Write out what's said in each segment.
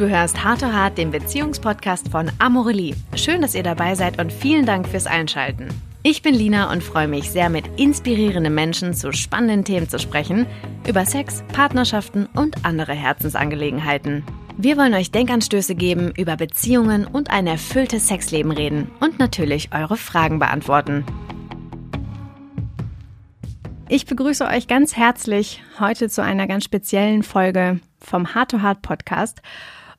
Du hörst Hart to Hart, den Beziehungspodcast von Amorelie. Schön, dass ihr dabei seid und vielen Dank fürs Einschalten. Ich bin Lina und freue mich sehr, mit inspirierenden Menschen zu spannenden Themen zu sprechen, über Sex, Partnerschaften und andere Herzensangelegenheiten. Wir wollen euch Denkanstöße geben, über Beziehungen und ein erfülltes Sexleben reden und natürlich eure Fragen beantworten. Ich begrüße euch ganz herzlich heute zu einer ganz speziellen Folge vom Heart to Heart Podcast.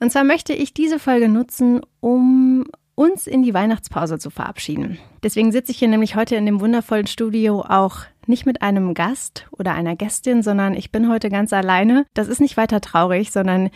Und zwar möchte ich diese Folge nutzen, um uns in die Weihnachtspause zu verabschieden. Deswegen sitze ich hier nämlich heute in dem wundervollen Studio auch nicht mit einem Gast oder einer Gästin, sondern ich bin heute ganz alleine. Das ist nicht weiter traurig, sondern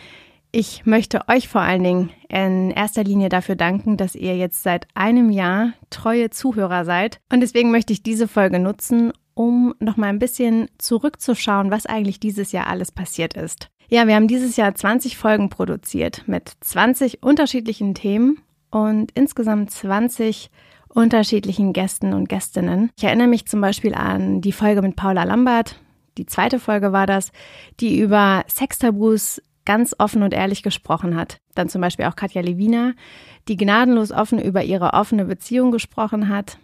ich möchte euch vor allen Dingen in erster Linie dafür danken, dass ihr jetzt seit einem Jahr treue Zuhörer seid. Und deswegen möchte ich diese Folge nutzen, um nochmal ein bisschen zurückzuschauen, was eigentlich dieses Jahr alles passiert ist. Ja, wir haben dieses Jahr 20 Folgen produziert mit 20 unterschiedlichen Themen und insgesamt 20 unterschiedlichen Gästen und Gästinnen. Ich erinnere mich zum Beispiel an die Folge mit Paula Lambert. Die zweite Folge war das, die über Sextabus ganz offen und ehrlich gesprochen hat. Dann zum Beispiel auch Katja Levina, die gnadenlos offen über ihre offene Beziehung gesprochen hat.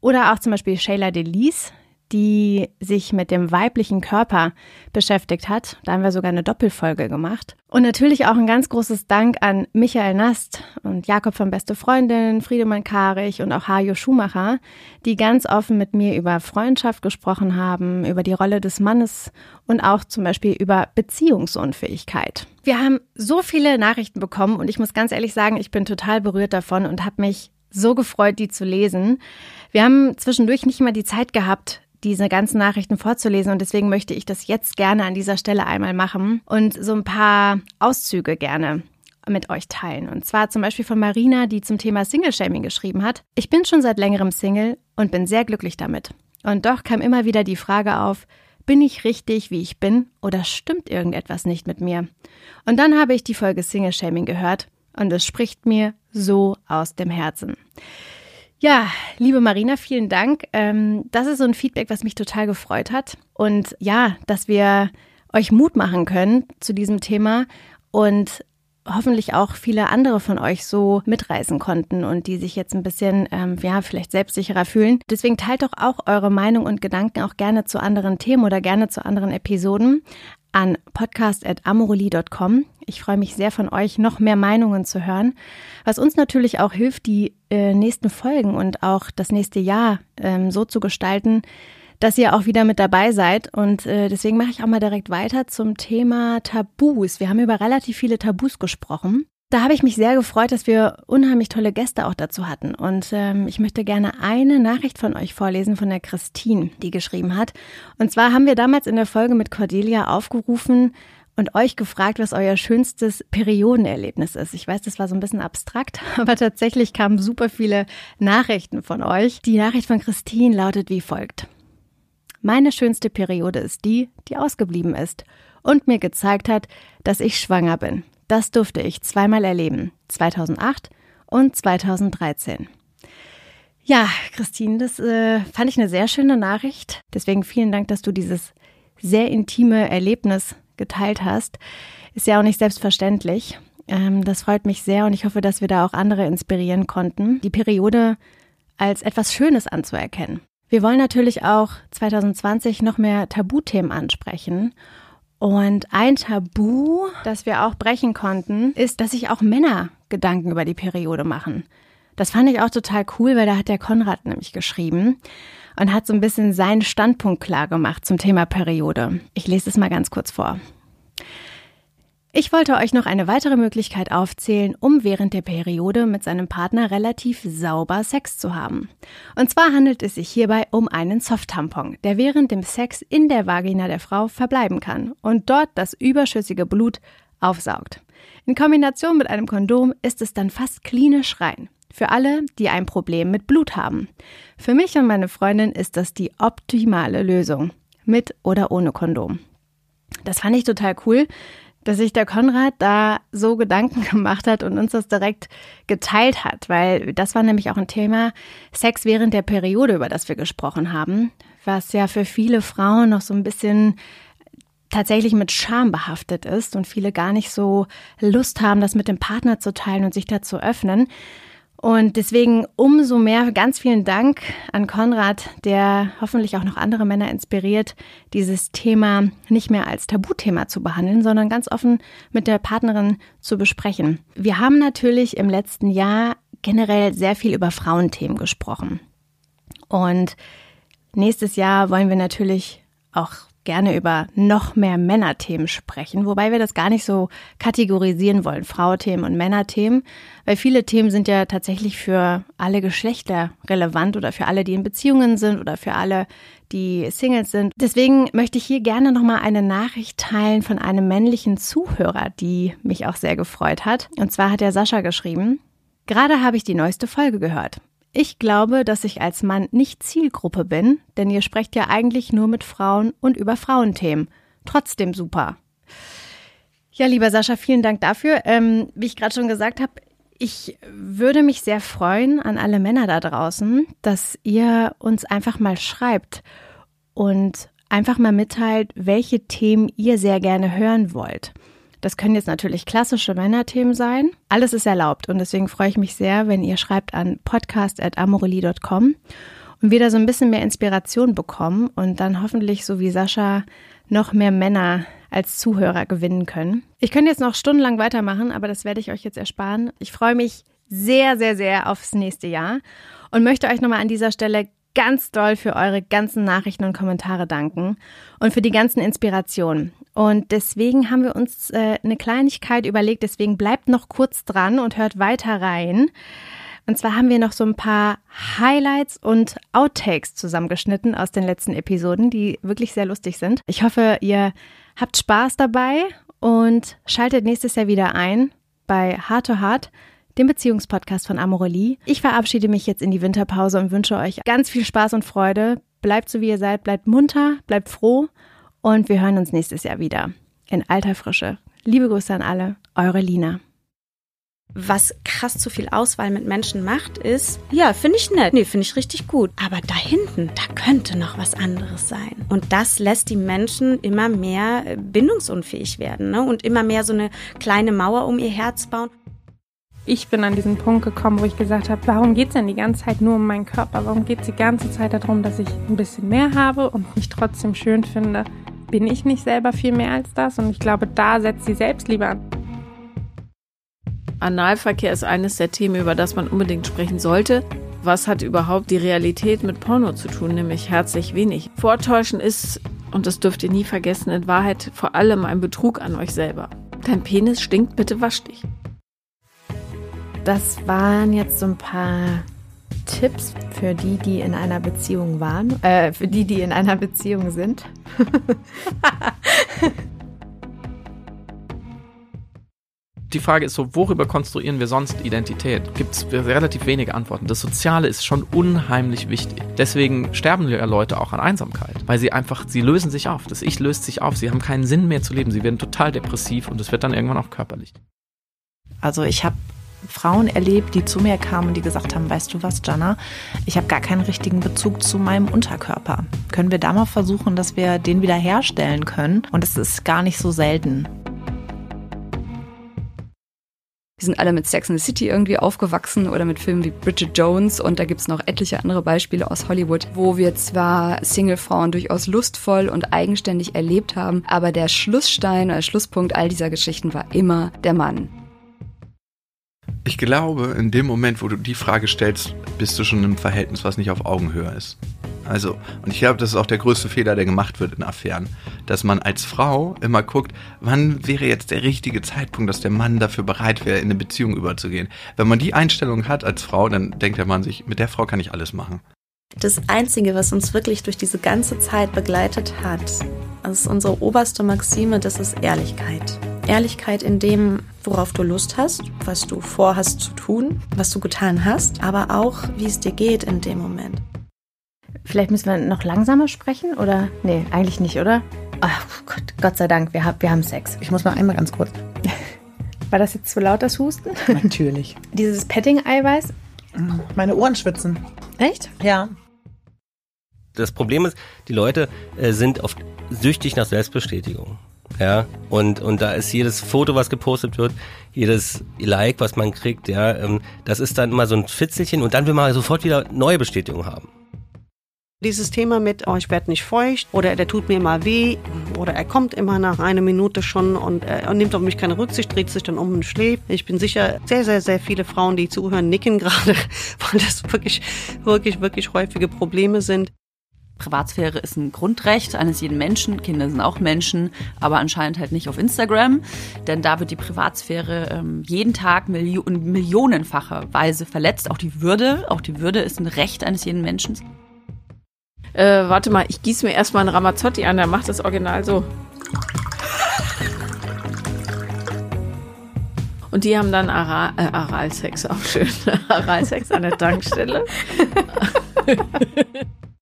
Oder auch zum Beispiel Shayla Delis, die sich mit dem weiblichen Körper beschäftigt hat. Da haben wir sogar eine Doppelfolge gemacht. Und natürlich auch ein ganz großes Dank an Michael Nast und Jakob von Beste Freundin, Friedemann Karich und auch Hajo Schumacher, die ganz offen mit mir über Freundschaft gesprochen haben, über die Rolle des Mannes und auch zum Beispiel über Beziehungsunfähigkeit. Wir haben so viele Nachrichten bekommen und ich muss ganz ehrlich sagen, ich bin total berührt davon und habe mich so gefreut, die zu lesen. Wir haben zwischendurch nicht mal die Zeit gehabt, diese ganzen Nachrichten vorzulesen und deswegen möchte ich das jetzt gerne an dieser Stelle einmal machen und so ein paar Auszüge gerne mit euch teilen. Und zwar zum Beispiel von Marina, die zum Thema Single-Shaming geschrieben hat. Ich bin schon seit längerem Single und bin sehr glücklich damit. Und doch kam immer wieder die Frage auf, bin ich richtig, wie ich bin, oder stimmt irgendetwas nicht mit mir? Und dann habe ich die Folge Single-Shaming gehört und es spricht mir so aus dem Herzen. Ja, liebe Marina, vielen Dank. Ähm, das ist so ein Feedback, was mich total gefreut hat. Und ja, dass wir euch Mut machen können zu diesem Thema und hoffentlich auch viele andere von euch so mitreisen konnten und die sich jetzt ein bisschen, ähm, ja, vielleicht selbstsicherer fühlen. Deswegen teilt doch auch eure Meinung und Gedanken auch gerne zu anderen Themen oder gerne zu anderen Episoden an podcast.amoroli.com. Ich freue mich sehr von euch, noch mehr Meinungen zu hören, was uns natürlich auch hilft, die äh, nächsten Folgen und auch das nächste Jahr ähm, so zu gestalten, dass ihr auch wieder mit dabei seid. Und äh, deswegen mache ich auch mal direkt weiter zum Thema Tabus. Wir haben über relativ viele Tabus gesprochen. Da habe ich mich sehr gefreut, dass wir unheimlich tolle Gäste auch dazu hatten. Und ähm, ich möchte gerne eine Nachricht von euch vorlesen von der Christine, die geschrieben hat. Und zwar haben wir damals in der Folge mit Cordelia aufgerufen und euch gefragt, was euer schönstes Periodenerlebnis ist. Ich weiß, das war so ein bisschen abstrakt, aber tatsächlich kamen super viele Nachrichten von euch. Die Nachricht von Christine lautet wie folgt. Meine schönste Periode ist die, die ausgeblieben ist und mir gezeigt hat, dass ich schwanger bin. Das durfte ich zweimal erleben, 2008 und 2013. Ja, Christine, das äh, fand ich eine sehr schöne Nachricht. Deswegen vielen Dank, dass du dieses sehr intime Erlebnis geteilt hast. Ist ja auch nicht selbstverständlich. Ähm, das freut mich sehr und ich hoffe, dass wir da auch andere inspirieren konnten, die Periode als etwas Schönes anzuerkennen. Wir wollen natürlich auch 2020 noch mehr Tabuthemen ansprechen und ein Tabu, das wir auch brechen konnten, ist, dass sich auch Männer Gedanken über die Periode machen. Das fand ich auch total cool, weil da hat der Konrad nämlich geschrieben und hat so ein bisschen seinen Standpunkt klar gemacht zum Thema Periode. Ich lese es mal ganz kurz vor. Ich wollte euch noch eine weitere Möglichkeit aufzählen, um während der Periode mit seinem Partner relativ sauber Sex zu haben. Und zwar handelt es sich hierbei um einen Soft-Tampon, der während dem Sex in der Vagina der Frau verbleiben kann und dort das überschüssige Blut aufsaugt. In Kombination mit einem Kondom ist es dann fast klinisch rein. Für alle, die ein Problem mit Blut haben. Für mich und meine Freundin ist das die optimale Lösung. Mit oder ohne Kondom. Das fand ich total cool, dass sich der Konrad da so Gedanken gemacht hat und uns das direkt geteilt hat, weil das war nämlich auch ein Thema Sex während der Periode, über das wir gesprochen haben, was ja für viele Frauen noch so ein bisschen tatsächlich mit Scham behaftet ist und viele gar nicht so Lust haben, das mit dem Partner zu teilen und sich da zu öffnen. Und deswegen umso mehr ganz vielen Dank an Konrad, der hoffentlich auch noch andere Männer inspiriert, dieses Thema nicht mehr als Tabuthema zu behandeln, sondern ganz offen mit der Partnerin zu besprechen. Wir haben natürlich im letzten Jahr generell sehr viel über Frauenthemen gesprochen. Und nächstes Jahr wollen wir natürlich auch gerne über noch mehr Männerthemen sprechen, wobei wir das gar nicht so kategorisieren wollen, Frauthemen und Männerthemen, weil viele Themen sind ja tatsächlich für alle Geschlechter relevant oder für alle, die in Beziehungen sind oder für alle, die Singles sind. Deswegen möchte ich hier gerne nochmal eine Nachricht teilen von einem männlichen Zuhörer, die mich auch sehr gefreut hat. Und zwar hat der Sascha geschrieben, gerade habe ich die neueste Folge gehört. Ich glaube, dass ich als Mann nicht Zielgruppe bin, denn ihr sprecht ja eigentlich nur mit Frauen und über Frauenthemen. Trotzdem super. Ja, lieber Sascha, vielen Dank dafür. Ähm, wie ich gerade schon gesagt habe, ich würde mich sehr freuen an alle Männer da draußen, dass ihr uns einfach mal schreibt und einfach mal mitteilt, welche Themen ihr sehr gerne hören wollt. Das können jetzt natürlich klassische Männerthemen sein. Alles ist erlaubt und deswegen freue ich mich sehr, wenn ihr schreibt an podcast.amorelie.com und wir da so ein bisschen mehr Inspiration bekommen und dann hoffentlich, so wie Sascha, noch mehr Männer als Zuhörer gewinnen können. Ich könnte jetzt noch stundenlang weitermachen, aber das werde ich euch jetzt ersparen. Ich freue mich sehr, sehr, sehr aufs nächste Jahr und möchte euch nochmal an dieser Stelle ganz doll für eure ganzen Nachrichten und Kommentare danken und für die ganzen Inspirationen. Und deswegen haben wir uns äh, eine Kleinigkeit überlegt, deswegen bleibt noch kurz dran und hört weiter rein. Und zwar haben wir noch so ein paar Highlights und Outtakes zusammengeschnitten aus den letzten Episoden, die wirklich sehr lustig sind. Ich hoffe, ihr habt Spaß dabei und schaltet nächstes Jahr wieder ein bei Heart to Heart dem Beziehungspodcast von Amorelie. Ich verabschiede mich jetzt in die Winterpause und wünsche euch ganz viel Spaß und Freude. Bleibt so wie ihr seid, bleibt munter, bleibt froh und wir hören uns nächstes Jahr wieder in alter Frische. Liebe Grüße an alle, eure Lina. Was krass zu viel Auswahl mit Menschen macht, ist, ja, finde ich nett. Nee, finde ich richtig gut. Aber da hinten, da könnte noch was anderes sein. Und das lässt die Menschen immer mehr äh, bindungsunfähig werden ne? und immer mehr so eine kleine Mauer um ihr Herz bauen ich bin an diesen Punkt gekommen, wo ich gesagt habe, warum geht es denn die ganze Zeit nur um meinen Körper? Warum geht es die ganze Zeit darum, dass ich ein bisschen mehr habe und mich trotzdem schön finde? Bin ich nicht selber viel mehr als das? Und ich glaube, da setzt sie Selbstliebe an. Analverkehr ist eines der Themen, über das man unbedingt sprechen sollte. Was hat überhaupt die Realität mit Porno zu tun? Nämlich herzlich wenig. Vortäuschen ist, und das dürft ihr nie vergessen, in Wahrheit vor allem ein Betrug an euch selber. Dein Penis stinkt, bitte wasch dich. Das waren jetzt so ein paar Tipps für die, die in einer Beziehung waren, äh, für die, die in einer Beziehung sind. Die Frage ist so, worüber konstruieren wir sonst Identität? Gibt es relativ wenige Antworten. Das Soziale ist schon unheimlich wichtig. Deswegen sterben ja Leute auch an Einsamkeit, weil sie einfach, sie lösen sich auf. Das Ich löst sich auf. Sie haben keinen Sinn mehr zu leben. Sie werden total depressiv und es wird dann irgendwann auch körperlich. Also ich habe Frauen erlebt, die zu mir kamen, die gesagt haben, weißt du was, Jana, ich habe gar keinen richtigen Bezug zu meinem Unterkörper. Können wir da mal versuchen, dass wir den wieder herstellen können? Und es ist gar nicht so selten. Wir sind alle mit Sex in the City irgendwie aufgewachsen oder mit Filmen wie Bridget Jones und da gibt es noch etliche andere Beispiele aus Hollywood, wo wir zwar Singlefrauen durchaus lustvoll und eigenständig erlebt haben, aber der Schlussstein oder Schlusspunkt all dieser Geschichten war immer der Mann. Ich glaube, in dem Moment, wo du die Frage stellst, bist du schon im Verhältnis, was nicht auf Augenhöhe ist. Also, und ich glaube, das ist auch der größte Fehler, der gemacht wird in Affären, dass man als Frau immer guckt, wann wäre jetzt der richtige Zeitpunkt, dass der Mann dafür bereit wäre, in eine Beziehung überzugehen. Wenn man die Einstellung hat als Frau, dann denkt der Mann sich, mit der Frau kann ich alles machen. Das Einzige, was uns wirklich durch diese ganze Zeit begleitet hat, ist unsere oberste Maxime, das ist Ehrlichkeit. Ehrlichkeit in dem, worauf du Lust hast, was du vorhast zu tun, was du getan hast, aber auch, wie es dir geht in dem Moment. Vielleicht müssen wir noch langsamer sprechen oder? Nee, eigentlich nicht, oder? Ach Gott, Gott sei Dank, wir, hab, wir haben Sex. Ich muss mal einmal ganz kurz. War das jetzt zu laut, das Husten? Natürlich. Dieses Petting-Eiweiß? Meine Ohren schwitzen. Echt? Ja. das Problem ist, die Leute äh, sind oft süchtig nach Selbstbestätigung. Ja, und, und da ist jedes Foto, was gepostet wird, jedes Like, was man kriegt, ja, ähm, das ist dann immer so ein Fitzelchen und dann will man sofort wieder neue Bestätigung haben. Dieses Thema mit, oh, ich werde nicht feucht oder der tut mir mal weh oder er kommt immer nach einer Minute schon und er nimmt auf mich keine Rücksicht, dreht sich dann um und schläft. Ich bin sicher, sehr, sehr, sehr viele Frauen, die zuhören, nicken gerade, weil das wirklich, wirklich, wirklich häufige Probleme sind. Privatsphäre ist ein Grundrecht eines jeden Menschen. Kinder sind auch Menschen, aber anscheinend halt nicht auf Instagram, denn da wird die Privatsphäre ähm, jeden Tag Millio millionenfacher Weise verletzt. Auch die Würde, auch die Würde ist ein Recht eines jeden Menschen. Äh, warte mal, ich gieße mir erstmal einen Ramazzotti an, der macht das Original so. Und die haben dann Ara äh, Aralsex, auch schön. Aralsex an der Tankstelle.